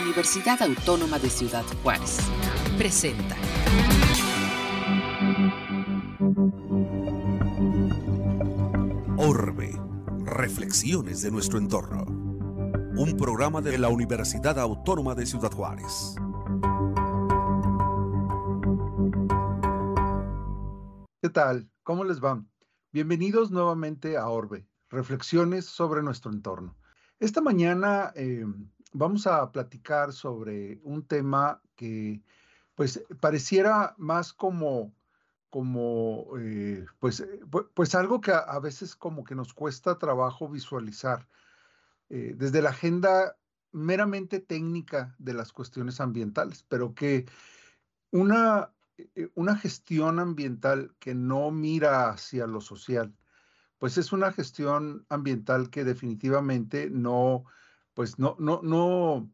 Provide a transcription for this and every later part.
Universidad Autónoma de Ciudad Juárez. Presenta. Orbe. Reflexiones de nuestro entorno. Un programa de la Universidad Autónoma de Ciudad Juárez. ¿Qué tal? ¿Cómo les va? Bienvenidos nuevamente a Orbe, reflexiones sobre nuestro entorno. Esta mañana eh, vamos a platicar sobre un tema que pues pareciera más como, como eh, pues, eh, pues algo que a, veces como que nos cuesta trabajo visualizar desde la agenda meramente técnica de las cuestiones ambientales, pero que una, una gestión ambiental que no mira hacia lo social, pues es una gestión ambiental que definitivamente no, pues no, no, no,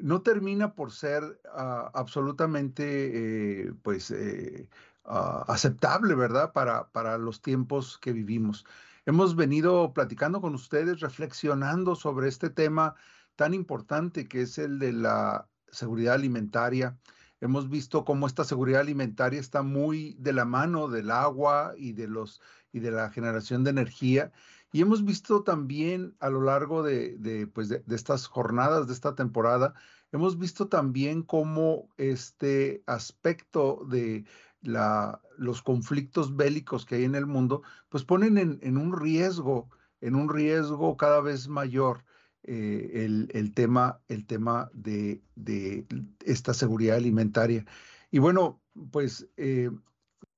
no termina por ser ah, absolutamente, eh, pues, eh, ah, aceptable, ¿verdad? Para, para los tiempos que vivimos. Hemos venido platicando con ustedes, reflexionando sobre este tema tan importante que es el de la seguridad alimentaria. Hemos visto cómo esta seguridad alimentaria está muy de la mano del agua y de los y de la generación de energía. Y hemos visto también a lo largo de, pues de, estas jornadas, de esta temporada, hemos visto también cómo este aspecto de la, los conflictos bélicos que hay en el mundo, pues ponen en, un riesgo, en un riesgo cada vez mayor eh, el, tema, el tema de, de, esta seguridad alimentaria. Y bueno, pues eh,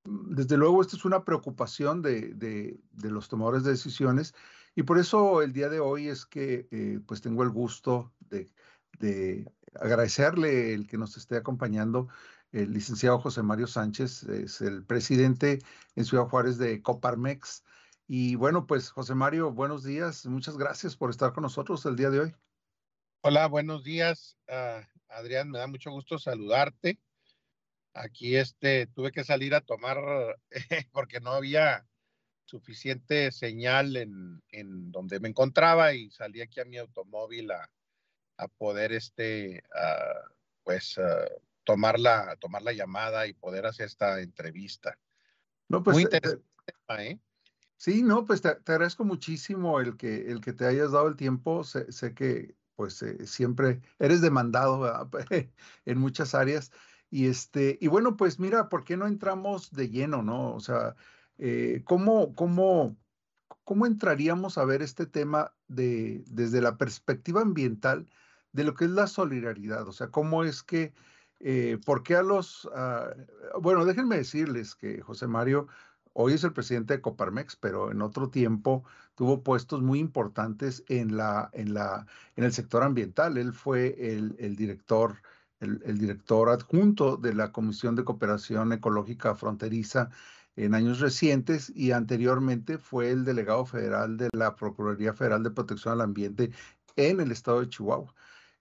desde luego, esta es una preocupación de, los tomadores de decisiones y por eso el día de hoy es que eh, pues tengo el gusto de, agradecerle el que nos esté acompañando el licenciado José Mario Sánchez, es el presidente en Ciudad Juárez de Coparmex. Y bueno, pues José Mario, buenos días, muchas gracias por estar con nosotros el día de hoy. Hola, buenos días, ah, Adrián, me da mucho gusto saludarte Aquí este, tuve que salir a tomar porque no había suficiente señal en, en, donde me encontraba y salí aquí a mi automóvil a, a poder este, pues tomar, la, tomar la llamada y poder hacer esta entrevista. No, pues, Muy interesante. ¿eh? Sí, no, pues te, agradezco muchísimo el que, el que te hayas dado el tiempo. Sé, sé que pues eh, siempre eres demandado en muchas áreas. Y, este, y bueno, pues mira, ¿por qué no entramos de lleno, no? O sea, eh, ¿cómo, cómo, cómo entraríamos a ver este tema de, desde la perspectiva ambiental de lo que es la solidaridad? O sea, ¿cómo es que, eh, por qué a los, ah, bueno, déjenme decirles que José Mario hoy es el presidente de Coparmex, pero en otro tiempo tuvo puestos muy importantes en, la, en, la, en el sector ambiental. Él fue el, el director el, director adjunto de la Comisión de Cooperación Ecológica Fronteriza en años recientes y anteriormente fue el delegado federal de la Procuraduría Federal de Protección al Ambiente en el estado de Chihuahua.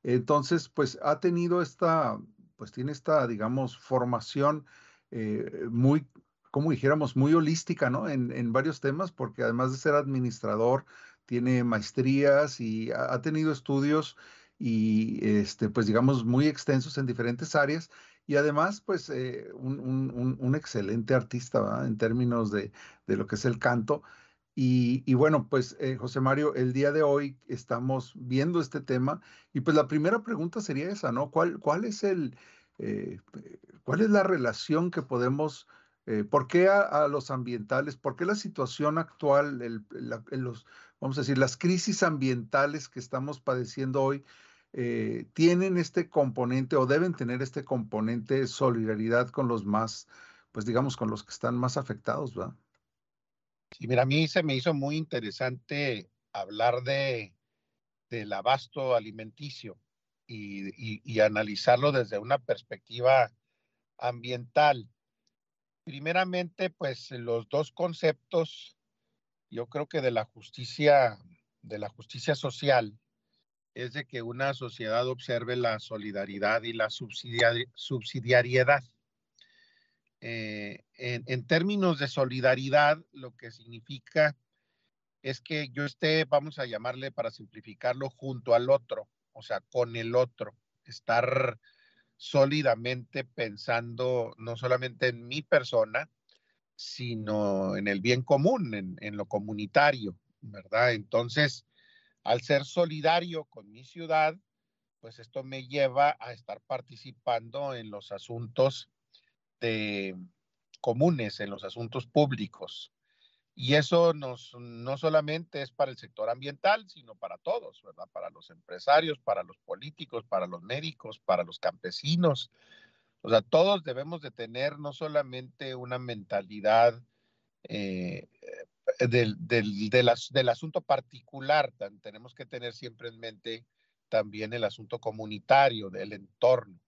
Entonces, pues ha tenido esta, pues tiene esta, digamos, formación eh, muy, como dijéramos, muy holística, ¿no? En, en, varios temas, porque además de ser administrador, tiene maestrías y ha tenido estudios y este, pues digamos muy extensos en diferentes áreas y además pues eh, un, excelente artista en términos de, lo que es el canto. Y, bueno, pues eh, José Mario, el día de hoy estamos viendo este tema y pues la primera pregunta sería esa, ¿no? ¿Cuál, cuál es el, eh, cuál es la relación que podemos ¿Por qué a, los ambientales? ¿Por qué la situación actual, los, vamos a decir, las crisis ambientales que estamos padeciendo hoy eh, tienen este componente o deben tener este componente de solidaridad con los más, pues digamos, con los que están más afectados, ¿verdad? Sí, mira, a mí se me hizo muy interesante hablar de del abasto alimenticio y, y analizarlo desde una perspectiva ambiental. Primeramente, pues los dos conceptos, yo creo que de la justicia, de la justicia social es de que una sociedad observe la solidaridad y la subsidiariedad. Eh, en, términos de solidaridad, lo que significa es que yo esté, vamos a llamarle para simplificarlo, junto al otro, o sea, con el otro. estar sólidamente pensando no solamente en mi persona, sino en el bien común, en, en, lo comunitario, ¿verdad? Entonces, al ser solidario con mi ciudad, pues esto me lleva a estar participando en los asuntos comunes, en los asuntos públicos. Y eso no solamente es para el sector ambiental, sino para todos, ¿verdad? Para los empresarios, para los políticos, para los médicos, para los campesinos. O sea, todos debemos de tener no solamente una mentalidad eh, del, del, del asunto particular, tenemos que tener siempre en mente también el asunto comunitario, del entorno.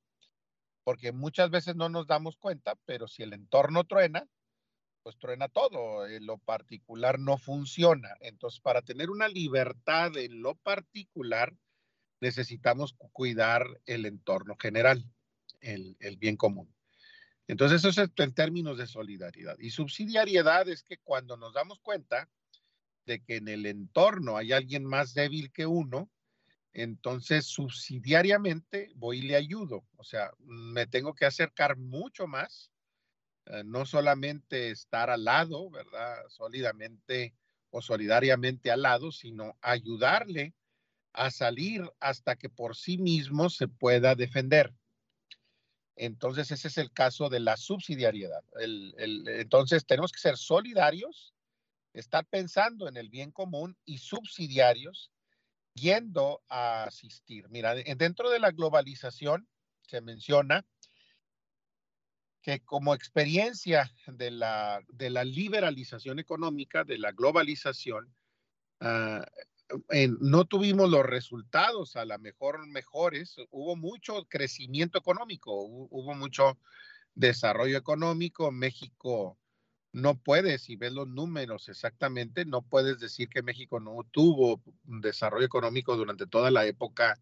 Porque muchas veces no nos damos cuenta, pero si el entorno truena, pues truena todo, en lo particular no funciona. Entonces, para tener una libertad en lo particular, necesitamos cuidar el entorno general, el, el bien común. Entonces, eso es en términos de solidaridad. Y subsidiariedad es que cuando nos damos cuenta de que en el entorno hay alguien más débil que uno, entonces subsidiariamente voy y le ayudo. O sea, me tengo que acercar mucho más eh, no solamente estar al lado, ¿verdad? Sólidamente o solidariamente al lado, sino ayudarle a salir hasta que por sí mismo se pueda defender. Entonces, ese es el caso de la subsidiariedad. entonces, tenemos que ser solidarios, estar pensando en el bien común y subsidiarios, yendo a asistir. Mira, dentro de la globalización se menciona que como experiencia de la, de la liberalización económica, de la globalización, no tuvimos los resultados a lo mejor mejores, hubo mucho crecimiento económico, hubo, mucho desarrollo económico, México no puede, si ves los números exactamente, no puedes decir que México no tuvo desarrollo económico durante toda la época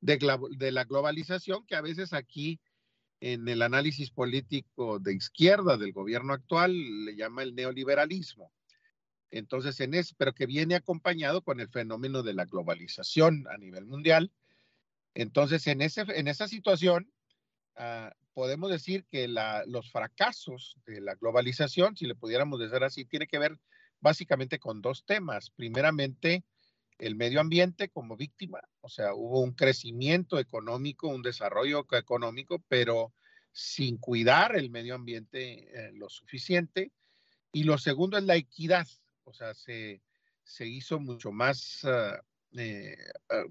de, de la globalización, que a veces aquí en el análisis político de izquierda del gobierno actual le llama el neoliberalismo. Entonces, en ese, pero que viene acompañado con el fenómeno de la globalización a nivel mundial. Entonces, en, ese, en esa situación, ah, podemos decir que la, los fracasos de la globalización, si le pudiéramos decir así, tiene que ver básicamente con dos temas. Primeramente, el medio ambiente como víctima, o sea, hubo un crecimiento económico, un desarrollo económico, pero sin cuidar el medio ambiente eh, lo suficiente. Y lo segundo es la equidad, o sea, se, se hizo mucho más, ah, eh, ah,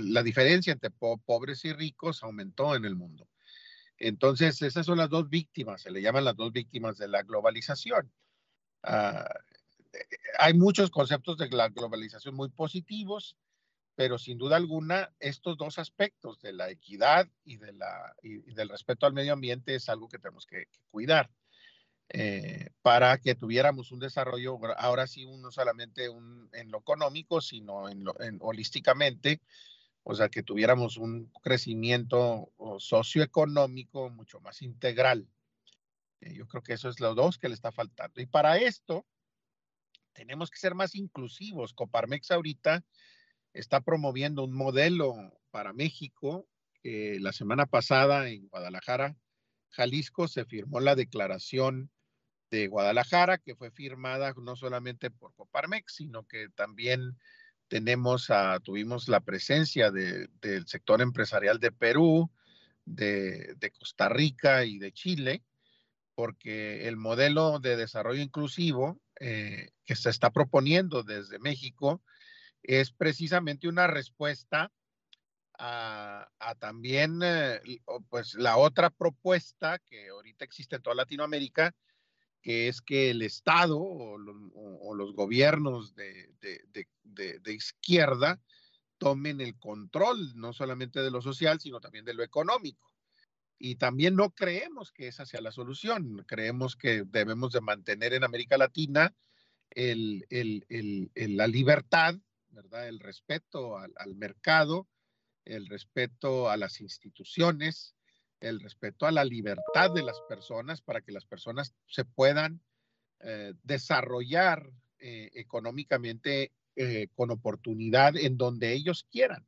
la diferencia entre pobres y ricos aumentó en el mundo. Entonces, esas son las dos víctimas, se le llaman las dos víctimas de la globalización. Uh, hay muchos conceptos de la globalización muy positivos, pero sin duda alguna estos dos aspectos de la equidad y, de la, y, del respeto al medio ambiente es algo que tenemos que, cuidar eh, para que tuviéramos un desarrollo, ahora sí, no solamente un, en lo económico, sino en lo, en, holísticamente, o sea, que tuviéramos un crecimiento socioeconómico mucho más integral. Eh, yo creo que eso es lo dos que le está faltando. Y para esto, tenemos que ser más inclusivos. Coparmex ahorita está promoviendo un modelo para México. la semana pasada en Guadalajara, Jalisco, se firmó la declaración de Guadalajara, que fue firmada no solamente por Coparmex, sino que también tenemos tuvimos la presencia del sector empresarial de Perú, de, de Costa Rica y de Chile, porque el modelo de desarrollo inclusivo eh, que se está proponiendo desde México es precisamente una respuesta a, también eh, pues la otra propuesta que ahorita existe en toda Latinoamérica, que es que el Estado o, los gobiernos de, izquierda tomen el control no solamente de lo social, sino también de lo económico. Y también no creemos que esa sea la solución. Creemos que debemos de mantener en América Latina el, la libertad, ¿verdad? El respeto al, mercado, el respeto a las instituciones, el respeto a la libertad de las personas para que las personas se puedan eh, desarrollar eh, económicamente eh, con oportunidad en donde ellos quieran.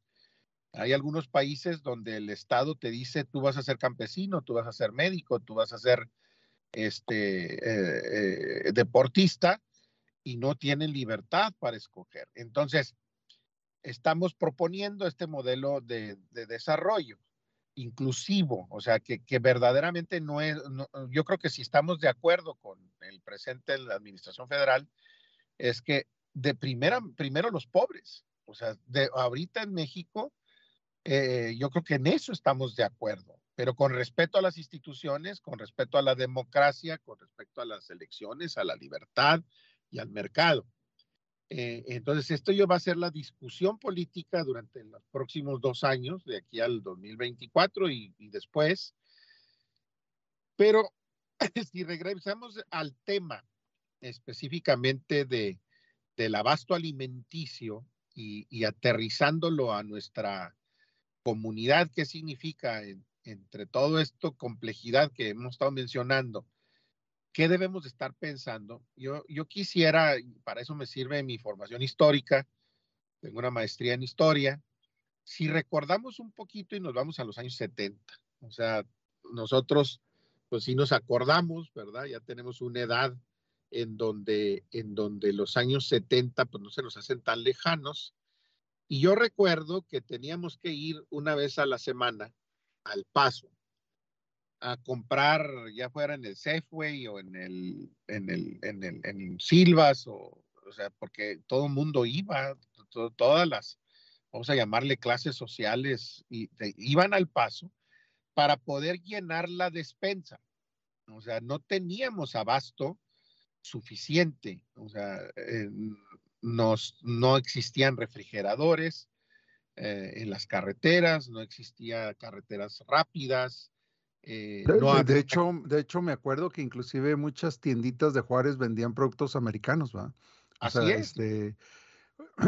Hay algunos países donde el Estado te dice, tú vas a ser campesino, tú vas a ser médico, tú vas a ser este, deportista y no tienen libertad para escoger. Entonces, estamos proponiendo este modelo de, desarrollo inclusivo, o sea, que, verdaderamente no es, yo creo que si estamos de acuerdo con el presente de la Administración Federal, es que de primera, primero los pobres, o sea, de ahorita en México, eh, yo creo que en eso estamos de acuerdo, pero con respeto a las instituciones, con respeto a la democracia, con respecto a las elecciones, a la libertad y al mercado. Eh, entonces, esto ya va a ser la discusión política durante los próximos dos años, de aquí al 2024 y, y después. Pero si regresamos al tema específicamente de, del abasto alimenticio y, aterrizándolo a nuestra comunidad, ¿qué significa entre todo esto complejidad que hemos estado mencionando? ¿Qué debemos estar pensando? Yo, quisiera, para eso me sirve mi formación histórica, tengo una maestría en historia, si recordamos un poquito y nos vamos a los años 70, o sea, nosotros, pues sí nos acordamos, ¿verdad? Ya tenemos una edad en donde, en donde los años 70 pues no se nos hacen tan lejanos. Y yo recuerdo que teníamos que ir una vez a la semana al paso a comprar, ya fuera en el Safeway o en el, en el, en el, en Silvas, o, o sea, porque todo el mundo iba, todas las, vamos a llamarle clases sociales, y, iban al paso para poder llenar la despensa. O sea, no teníamos abasto suficiente. O sea, eh, nos, no existían refrigeradores eh, en las carreteras, no existían carreteras rápidas. Eh, de, hecho, de hecho, me acuerdo que inclusive muchas tienditas de Juárez vendían productos americanos, ¿va? Así es. Este,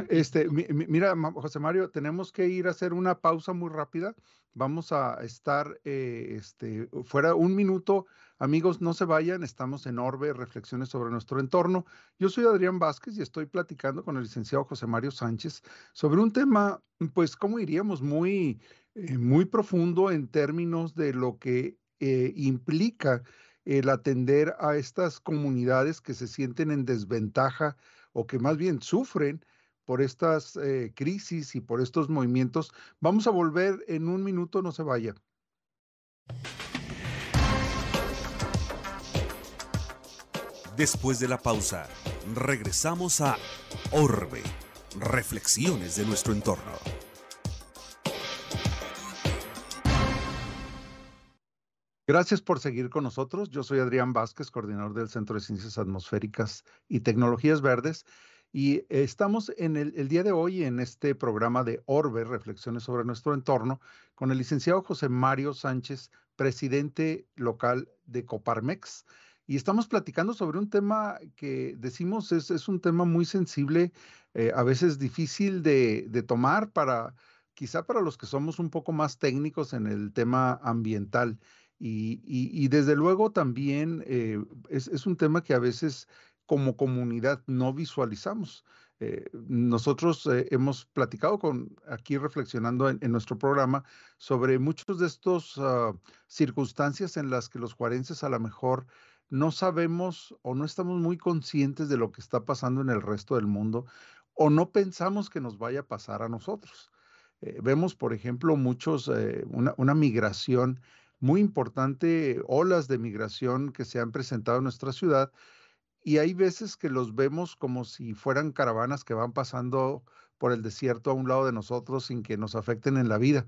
este, mira, José Mario, tenemos que ir a hacer una pausa muy rápida. Vamos a estar este, fuera un minuto Amigos, no se vayan, estamos en Orbe, reflexiones sobre nuestro entorno. Yo soy Adrián Vázquez y estoy platicando con el licenciado José Mario Sánchez sobre un tema, pues, ¿cómo diríamos? Muy, eh, muy profundo en términos de lo que eh, implica el atender a estas comunidades que se sienten en desventaja o que más bien sufren por estas eh, crisis y por estos movimientos. Vamos a volver en un minuto, no se vaya. Después de la pausa, regresamos a Orbe, reflexiones de nuestro entorno. Gracias por seguir con nosotros. Yo soy Adrián Vázquez, coordinador del Centro de Ciencias Atmosféricas y Tecnologías Verdes. Y estamos en el, día de hoy en este programa de Orbe, Reflexiones sobre nuestro entorno, con el licenciado José Mario Sánchez, presidente local de Coparmex. Y estamos platicando sobre un tema que decimos es, es un tema muy sensible, eh, a veces difícil de, de, tomar para, quizá para los que somos un poco más técnicos en el tema ambiental. Y, y, desde luego también eh, es, es, un tema que a veces como comunidad no visualizamos. Eh, nosotros hemos platicado con, aquí reflexionando en, nuestro programa sobre muchos de estos uh, circunstancias en las que los juarenses a lo mejor no sabemos o no estamos muy conscientes de lo que está pasando en el resto del mundo o no pensamos que nos vaya a pasar a nosotros. Eh, vemos, por ejemplo, muchos, eh, una, migración muy importante, olas de migración que se han presentado en nuestra ciudad y hay veces que los vemos como si fueran caravanas que van pasando por el desierto a un lado de nosotros sin que nos afecten en la vida.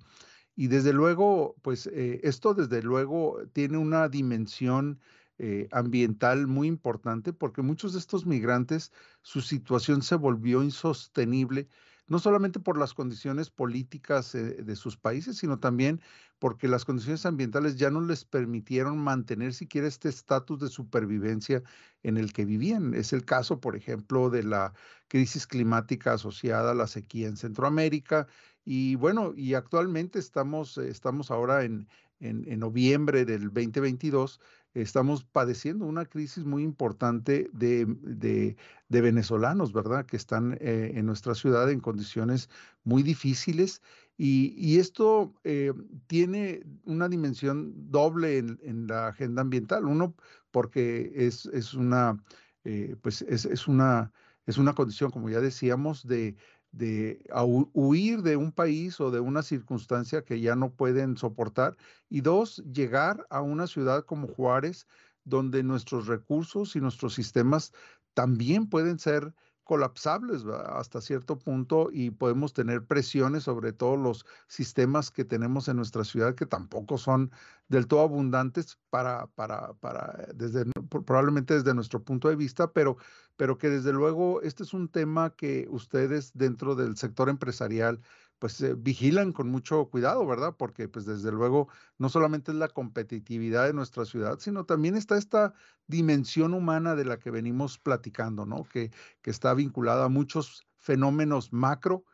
Y desde luego, pues eh, esto desde luego tiene una dimensión eh, ambiental muy importante porque muchos de estos migrantes, su situación se volvió insostenible, no solamente por las condiciones políticas eh, de sus países, sino también porque las condiciones ambientales ya no les permitieron mantener siquiera este estatus de supervivencia en el que vivían. Es el caso, por ejemplo, de la crisis climática asociada a la sequía en Centroamérica Y bueno, y actualmente estamos, estamos ahora en, en, noviembre del 2022, estamos padeciendo una crisis muy importante de, de, venezolanos, ¿verdad? Que están eh, en nuestra ciudad en condiciones muy difíciles. Y, y esto eh, tiene una dimensión doble en, en, la agenda ambiental. Uno, porque es, es una, eh, pues es, es, una, es una condición, como ya decíamos, de, de huir de un país o de una circunstancia que ya no pueden soportar. Y dos, llegar a una ciudad como Juárez, donde nuestros recursos y nuestros sistemas también pueden ser colapsables hasta cierto punto y podemos tener presiones sobre todos los sistemas que tenemos en nuestra ciudad que tampoco son del todo abundantes para, para, para desde, probablemente desde nuestro punto de vista, pero, pero que desde luego este es un tema que ustedes dentro del sector empresarial pues eh, vigilan con mucho cuidado, ¿verdad? Porque pues desde luego no solamente es la competitividad de nuestra ciudad, sino también está esta dimensión humana de la que venimos platicando, ¿no? Que, que está vinculada a muchos fenómenos macro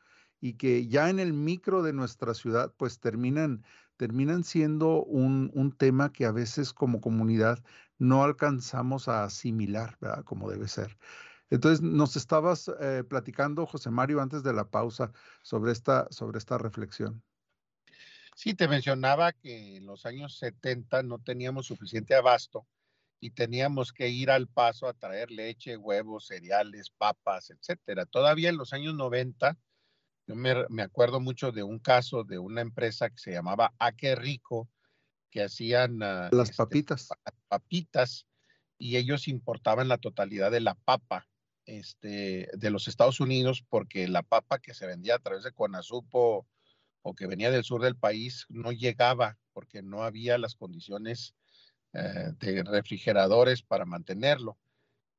y que ya en el micro de nuestra ciudad pues terminan, terminan siendo un, un tema que a veces como comunidad no alcanzamos a asimilar, ¿verdad? Como debe ser. Entonces, nos estabas eh, platicando, José Mario, antes de la pausa, sobre esta, sobre esta reflexión. Sí, te mencionaba que en los años 70 no teníamos suficiente abasto y teníamos que ir al paso a traer leche, huevos, cereales, papas, etcétera. Todavía en los años 90, yo me, acuerdo mucho de un caso de una empresa que se llamaba Aque Rico, que hacían ah, las este, papitas. papitas y ellos importaban la totalidad de la papa este, de los Estados Unidos porque la papa que se vendía a través de Conasupo o que venía del sur del país no llegaba porque no había las condiciones eh, de refrigeradores para mantenerlo,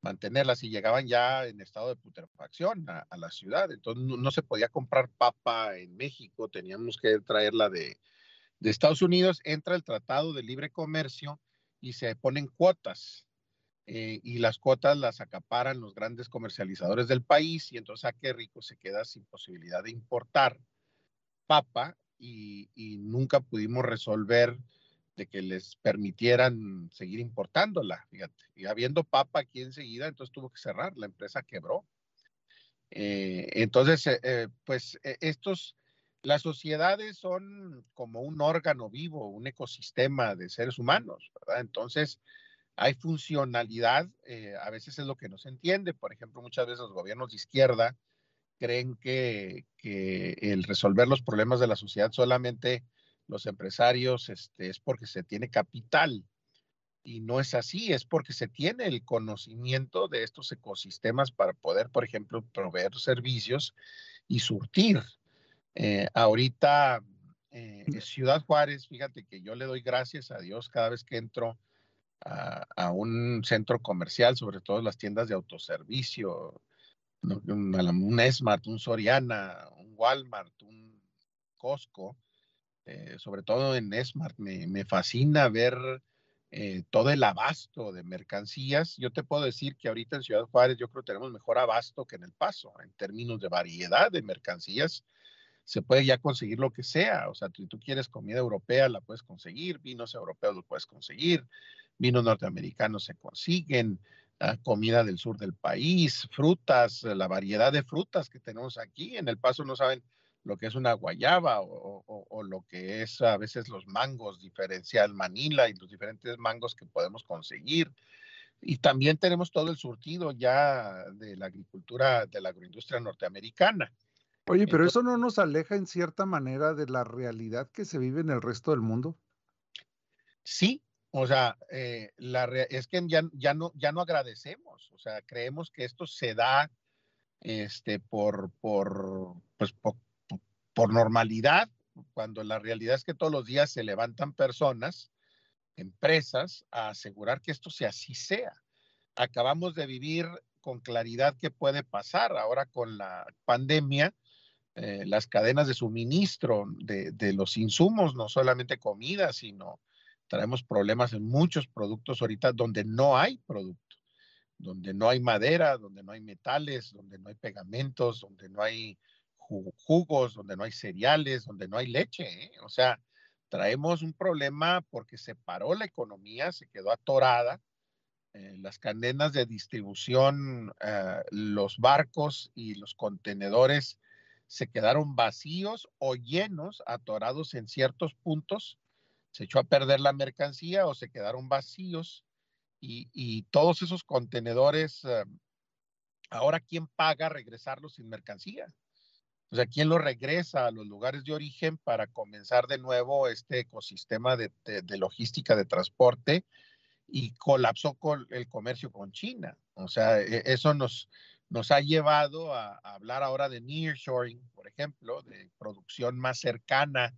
mantenerlas y llegaban ya en estado de putrefacción a, la ciudad. Entonces no, se podía comprar papa en México, teníamos que traerla de, de Estados Unidos. Entra el Tratado de Libre Comercio y se ponen cuotas eh, y las cuotas las acaparan los grandes comercializadores del país y entonces a qué rico se queda sin posibilidad de importar papa y, nunca pudimos resolver de que les permitieran seguir importándola, fíjate. Y habiendo papa aquí enseguida, entonces tuvo que cerrar, la empresa quebró. Eh, entonces, eh, pues estos, las sociedades son como un órgano vivo, un ecosistema de seres humanos, ¿verdad? Entonces, hay funcionalidad, eh, a veces es lo que no se entiende. Por ejemplo, muchas veces los gobiernos de izquierda creen que, el resolver los problemas de la sociedad solamente los empresarios este, es porque se tiene capital. Y no es así, es porque se tiene el conocimiento de estos ecosistemas para poder, por ejemplo, proveer servicios y surtir. Eh, ahorita, eh, Ciudad Juárez, fíjate que yo le doy gracias a Dios cada vez que entro a, un centro comercial, sobre todo las tiendas de autoservicio, un, Esmart, un Soriana, un Walmart, un Costco, eh, sobre todo en Esmart, me, fascina ver eh, todo el abasto de mercancías. Yo te puedo decir que ahorita en Ciudad Juárez yo creo que tenemos mejor abasto que en El Paso en términos de variedad de mercancías. Se puede ya conseguir lo que sea. O sea, si tú quieres comida europea, la puedes conseguir, vinos europeos lo puedes conseguir, vinos norteamericanos se consiguen, ah, comida del sur del país, frutas, la variedad de frutas que tenemos aquí. En El Paso no saben lo que es una guayaba o, lo que es a veces los mangos diferencial Manila y los diferentes mangos que podemos conseguir. Y también tenemos todo el surtido ya de la agricultura, de la agroindustria norteamericana. Oye, pero eso no nos aleja en cierta manera de la realidad que se vive en el resto del mundo. Sí, o sea, eh, la es que ya, ya, no, ya no agradecemos, o sea, creemos que esto se da este, por, por, pues, por, normalidad, cuando la realidad es que todos los días se levantan personas, empresas, a asegurar que esto sea así sea. Acabamos de vivir con claridad qué puede pasar ahora con la pandemia, eh, las cadenas de suministro de, de, los insumos, no solamente comida, sino Traemos problemas en muchos productos ahorita donde no hay producto, donde no hay madera, donde no hay metales, donde no hay pegamentos, donde no hay jugos, donde no hay cereales, donde no hay leche. ¿eh? O sea, traemos un problema porque se paró la economía, se quedó atorada. Eh, las cadenas de distribución, eh, los barcos y los contenedores se quedaron vacíos o llenos, atorados en ciertos puntos. Se echó a perder la mercancía o se quedaron vacíos. Y, todos esos contenedores, ahora, ¿quién paga regresarlos sin mercancía? O sea, ¿quién lo regresa a los lugares de origen para comenzar de nuevo este ecosistema de, logística de transporte? Y colapsó con el comercio con China. O sea, e, eso nos, nos ha llevado a, hablar ahora de nearshoring, por ejemplo, de producción más cercana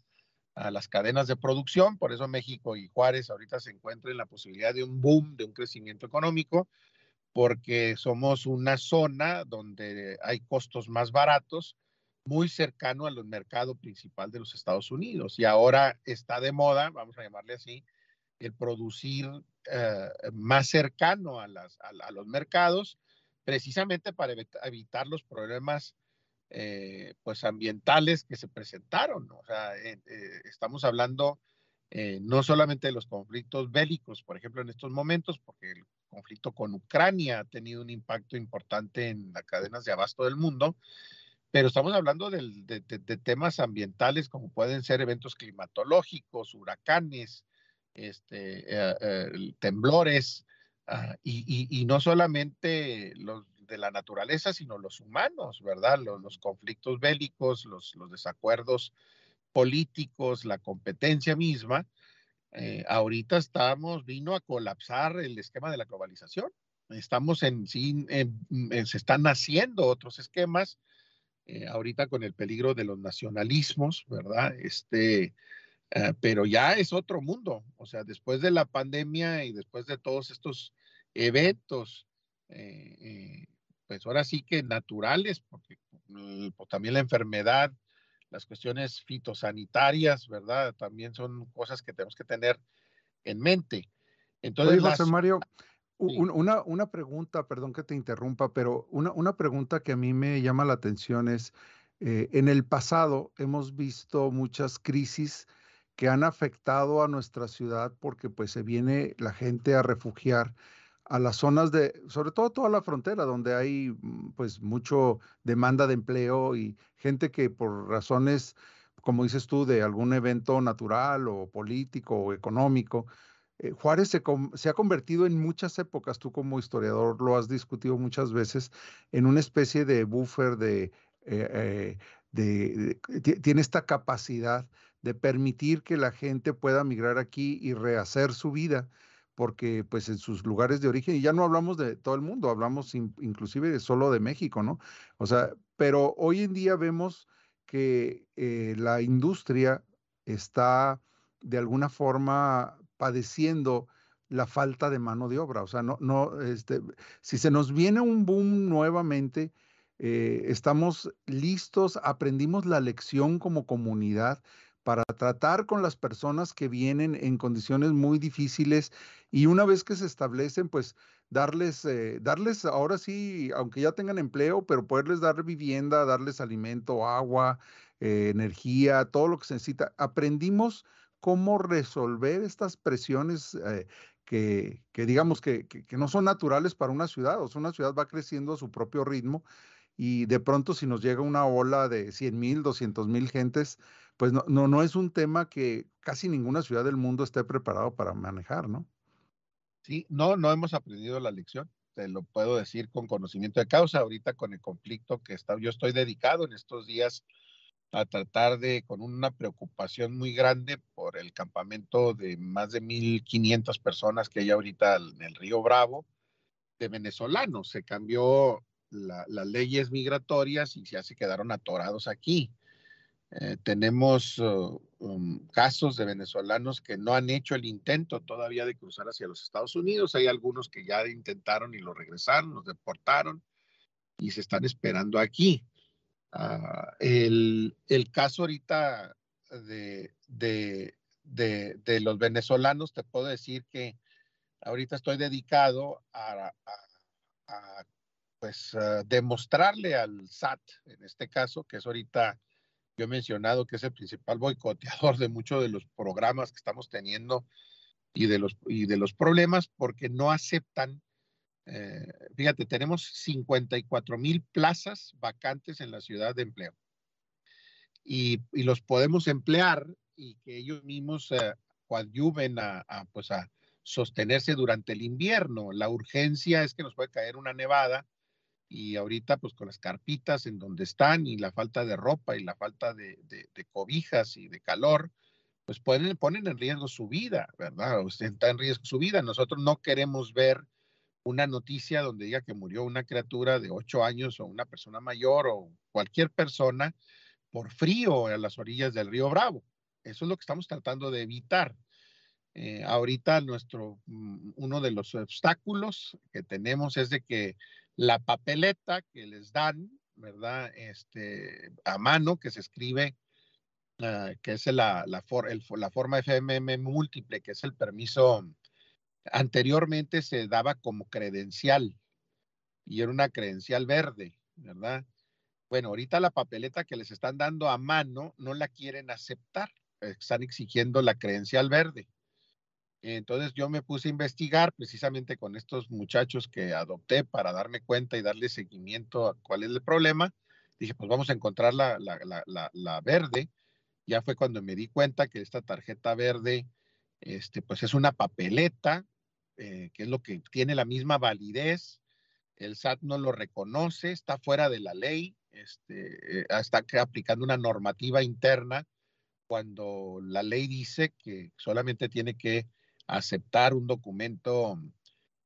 a las cadenas de producción. Por eso México y Juárez ahorita se encuentran en la posibilidad de un boom, de un crecimiento económico, porque somos una zona donde hay costos más baratos muy cercano al mercado principal de los Estados Unidos. Y ahora está de moda, vamos a llamarle así, el producir eh, más cercano a, los mercados, precisamente para evitar los problemas eh, pues ambientales que se presentaron. O sea, eh, estamos hablando no solamente de los conflictos bélicos, por ejemplo, en estos momentos, porque el conflicto con Ucrania ha tenido un impacto importante en las cadenas de abasto del mundo, pero estamos hablando de, temas ambientales como pueden ser eventos climatológicos, huracanes, este, eh, eh, temblores, ah, y, no solamente los de la naturaleza, sino los humanos, ¿verdad? Los, conflictos bélicos, los, desacuerdos políticos, la competencia misma. Eh, ahorita estamos, vino a colapsar el esquema de la globalización. Estamos en, sí, se están haciendo otros esquemas eh, ahorita con el peligro de los nacionalismos, ¿verdad? Este, eh, pero ya es otro mundo, o sea, después de la pandemia y después de todos estos eventos, eh, pues ahora sí que naturales, porque mm, pues también la enfermedad, las cuestiones fitosanitarias, ¿verdad? También son cosas que tenemos que tener en mente. Entonces, José Mario, una, una, pregunta, perdón que te interrumpa, pero una, una, pregunta que a mí me llama la atención es, eh, en el pasado hemos visto muchas crisis que han afectado a nuestra ciudad porque pues se viene la gente a refugiar a las zonas de, sobre todo toda la frontera, donde hay mm, pues mucho demanda de empleo y gente que por razones, como dices tú, de algún evento natural o político o económico, eh, Juárez se, ha convertido en muchas épocas, tú como historiador lo has discutido muchas veces, en una especie de buffer de, eh, eh, tiene esta capacidad de permitir que la gente pueda migrar aquí y rehacer su vida, porque pues en sus lugares de origen, y ya no hablamos de todo el mundo, hablamos inclusive solo de México, ¿no? O sea, pero hoy en día vemos que la industria está de alguna forma padeciendo la falta de mano de obra. O sea, no, no, este, si se nos viene un boom nuevamente, eh, estamos listos, aprendimos la lección como comunidad para tratar con las personas que vienen en condiciones muy difíciles y una vez que se establecen, pues darles, eh, darles ahora sí, aunque ya tengan empleo, pero poderles dar vivienda, darles alimento, agua, eh, energía, todo lo que se necesita. Aprendimos cómo resolver estas presiones eh, que, digamos que, no son naturales para una ciudad. O sea, una ciudad va creciendo a su propio ritmo y de pronto si nos llega una ola de 100 mil, 200 mil gentes, pues no, no, no es un tema que casi ninguna ciudad del mundo esté preparado para manejar, ¿no? Sí, no, no hemos aprendido la lección. Te lo puedo decir con conocimiento de causa. Ahorita con el conflicto que está, yo estoy dedicado en estos días a tratar de, con una preocupación muy grande por el campamento de más de 1.500 personas que hay ahorita en el río Bravo, de venezolanos. Se cambió las leyes migratorias y ya se quedaron atorados aquí. Eh, tenemos uh, um, casos de venezolanos que no han hecho el intento todavía de cruzar hacia los Estados Unidos. Hay algunos que ya intentaron y lo regresaron, los deportaron y se están esperando aquí. Ah, el, caso ahorita de, de, los venezolanos, te puedo decir que ahorita estoy dedicado a, pues ah, demostrarle al SAT, en este caso, que es ahorita, yo he mencionado que es el principal boicoteador de muchos de los programas que estamos teniendo y de los, y de los problemas, porque no aceptan, eh, fíjate, tenemos 54 mil plazas vacantes en la ciudad de empleo. Y, y los podemos emplear y que ellos mismos eh, coadyuven a, a, pues a sostenerse durante el invierno. La urgencia es que nos puede caer una nevada y ahorita pues con las carpitas en donde están y la falta de ropa y la falta de, de, cobijas y de calor, pues ponen, ponen en riesgo su vida, ¿verdad? O está en riesgo su vida. Nosotros no queremos ver una noticia donde diga que murió una criatura de ocho años o una persona mayor o cualquier persona por frío a las orillas del río Bravo. Eso es lo que estamos tratando de evitar. Eh, ahorita nuestro, mm, uno de los obstáculos que tenemos es de que la papeleta que les dan, ¿verdad? Este, a mano, que se escribe, uh, que es la, la, for, el, la forma FMM múltiple, que es el permiso, anteriormente se daba como credencial y era una credencial verde, ¿verdad? Bueno, ahorita la papeleta que les están dando a mano no la quieren aceptar, están exigiendo la credencial verde. Entonces yo me puse a investigar precisamente con estos muchachos que adopté para darme cuenta y darle seguimiento a cuál es el problema. Dije, pues vamos a encontrar la, verde. Ya fue cuando me di cuenta que esta tarjeta verde, este, pues es una papeleta, eh, que es lo que tiene la misma validez. El SAT no lo reconoce, está fuera de la ley, este, eh, está aplicando una normativa interna cuando la ley dice que solamente tiene que aceptar un documento,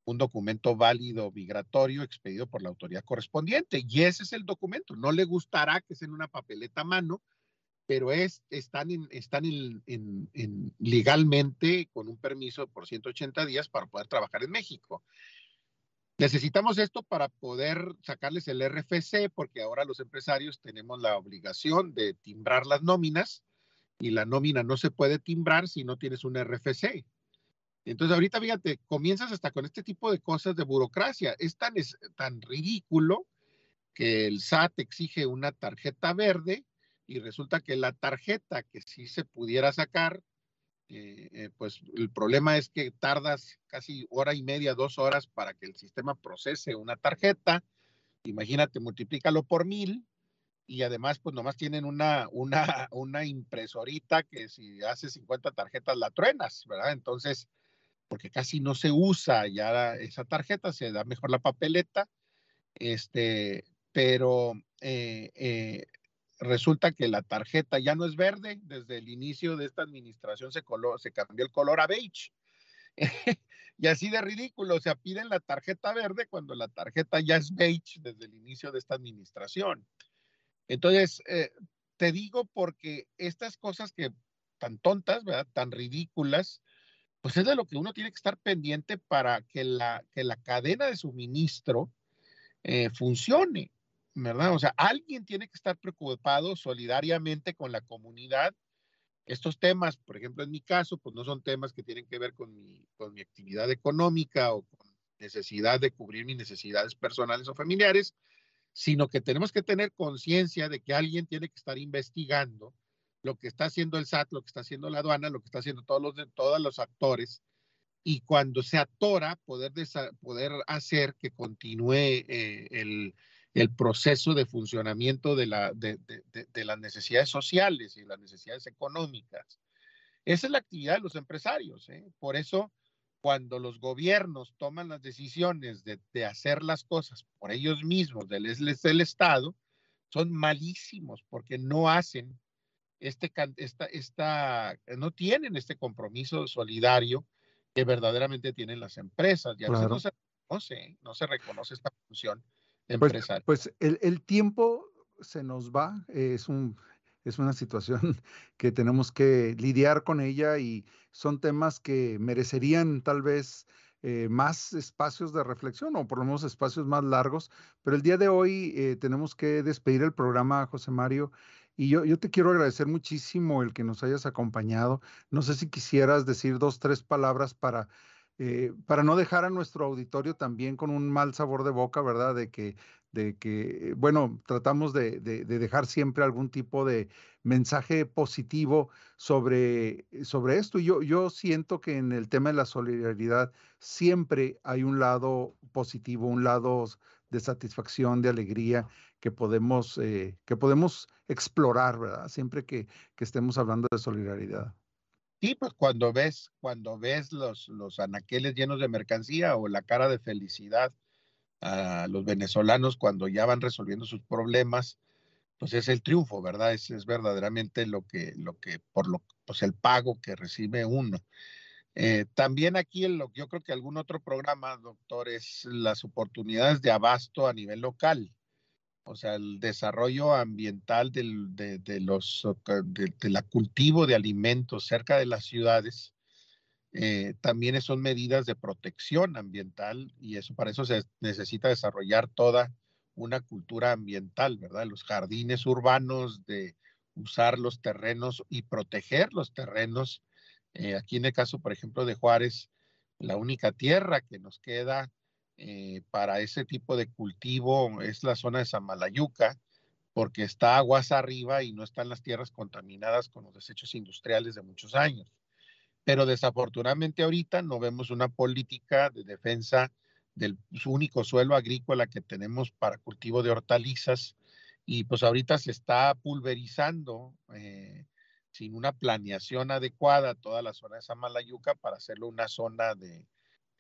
un documento válido migratorio expedido por la autoridad correspondiente. Y ese es el documento. No le gustará que sea en una papeleta a mano, pero es, están, en, están en, en, en legalmente con un permiso por 180 días para poder trabajar en México. Necesitamos esto para poder sacarles el RFC, porque ahora los empresarios tenemos la obligación de timbrar las nóminas y la nómina no se puede timbrar si no tienes un RFC. Entonces, ahorita, fíjate, comienzas hasta con este tipo de cosas de burocracia. Es tan, es tan ridículo que el SAT exige una tarjeta verde y resulta que la tarjeta que sí se pudiera sacar, eh, eh, pues el problema es que tardas casi hora y media, dos horas para que el sistema procese una tarjeta. Imagínate, multiplícalo por mil y además pues nomás tienen una, una, una impresorita que si hace 50 tarjetas la truenas, ¿verdad? Entonces, porque casi no se usa ya esa tarjeta, se da mejor la papeleta, este, pero eh, eh, resulta que la tarjeta ya no es verde, desde el inicio de esta administración se, color, se cambió el color a beige. y así de ridículo, o sea, piden la tarjeta verde cuando la tarjeta ya es beige desde el inicio de esta administración. Entonces, eh, te digo porque estas cosas que tan tontas, ¿verdad? Tan ridículas, pues es de lo que uno tiene que estar pendiente para que la, que la cadena de suministro eh, funcione, ¿verdad? O sea, alguien tiene que estar preocupado solidariamente con la comunidad. Estos temas, por ejemplo, en mi caso, pues no son temas que tienen que ver con mi, con mi actividad económica o con necesidad de cubrir mis necesidades personales o familiares, sino que tenemos que tener conciencia de que alguien tiene que estar investigando lo que está haciendo el SAT, lo que está haciendo la aduana, lo que está haciendo todos los, todos los actores, y cuando se atora, poder, poder hacer que continúe eh, el, el, proceso de funcionamiento de, la, de, de, de, las necesidades sociales y las necesidades económicas. Esa es la actividad de los empresarios. ¿eh? Por eso, cuando los gobiernos toman las decisiones de, hacer las cosas por ellos mismos, del, del Estado, son malísimos porque no hacen este, esta, esta, no tienen este compromiso solidario que verdaderamente tienen las empresas. Y a veces no se reconoce, no se reconoce esta función pues, empresarial. Pues, pues el, el, tiempo se nos va, es, un, es una situación que tenemos que lidiar con ella y son temas que merecerían tal vez eh, más espacios de reflexión o por lo menos espacios más largos, pero el día de hoy eh, tenemos que despedir el programa, José Mario, y yo, yo te quiero agradecer muchísimo el que nos hayas acompañado. No sé si quisieras decir dos, tres palabras para eh, para no dejar a nuestro auditorio también con un mal sabor de boca, ¿verdad? De que, de que bueno, tratamos de, dejar siempre algún tipo de mensaje positivo sobre, sobre esto. Y yo, yo siento que en el tema de la solidaridad siempre hay un lado positivo, un lado de satisfacción, de alegría que podemos, eh, que podemos explorar, ¿verdad? Siempre que, que estemos hablando de solidaridad. Sí, pues cuando ves, cuando ves los, los anaqueles llenos de mercancía o la cara de felicidad a los venezolanos cuando ya van resolviendo sus problemas, pues es el triunfo, ¿verdad? Es, es verdaderamente lo que, lo que, por lo, pues el pago que recibe uno. Eh, también aquí, en lo, yo creo que algún otro programa, doctor, es las oportunidades de abasto a nivel local. O sea, el desarrollo ambiental del, de, de, los, de, la cultivo de alimentos cerca de las ciudades eh, también son medidas de protección ambiental y eso para eso se necesita desarrollar toda una cultura ambiental, ¿verdad? Los jardines urbanos, de usar los terrenos y proteger los terrenos. Eh, aquí en el caso, por ejemplo, de Juárez, la única tierra que nos queda eh, para ese tipo de cultivo es la zona de Samalayuca, porque está aguas arriba y no están las tierras contaminadas con los desechos industriales de muchos años. Pero desafortunadamente ahorita no vemos una política de defensa del único suelo agrícola que tenemos para cultivo de hortalizas y pues ahorita se está pulverizando eh, sin una planeación adecuada toda la zona de Samalayuca para hacerlo una zona de,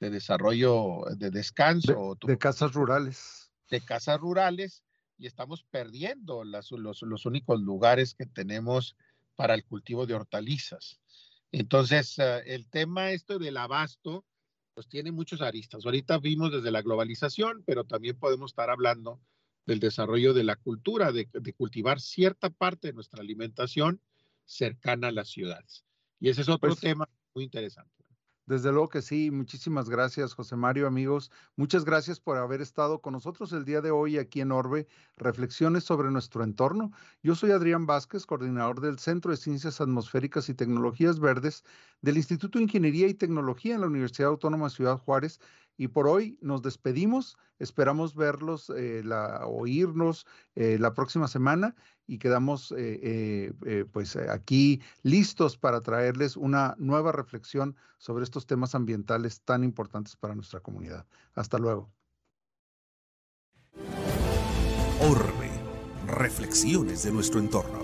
desarrollo de descanso. De, casas rurales. De casas rurales y estamos perdiendo los, los únicos lugares que tenemos para el cultivo de hortalizas. Entonces, eh, el tema esto del abasto, pues tiene muchos aristas. Ahorita vimos desde la globalización, pero también podemos estar hablando del desarrollo de la cultura, de, cultivar cierta parte de nuestra alimentación cercana a las ciudades. Y ese es otro pues tema muy interesante. Desde luego que sí, muchísimas gracias, José Mario, amigos. Muchas gracias por haber estado con nosotros el día de hoy aquí en Orbe, reflexiones sobre nuestro entorno. Yo soy Adrián Vázquez, coordinador del Centro de Ciencias Atmosféricas y Tecnologías Verdes del Instituto de Ingeniería y Tecnología en la Universidad Autónoma de Ciudad Juárez y por hoy nos despedimos. Esperamos verlos, eh, oírnos eh, la próxima semana y quedamos eh, pues aquí listos para traerles una nueva reflexión sobre estos temas ambientales tan importantes para nuestra comunidad. Hasta luego. Orbe, reflexiones de nuestro entorno.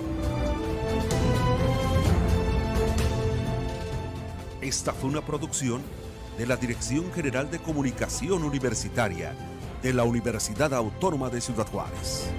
Esta fue una producción de la Dirección General de Comunicación Universitaria de la Universidad Autónoma de Ciudad Juárez.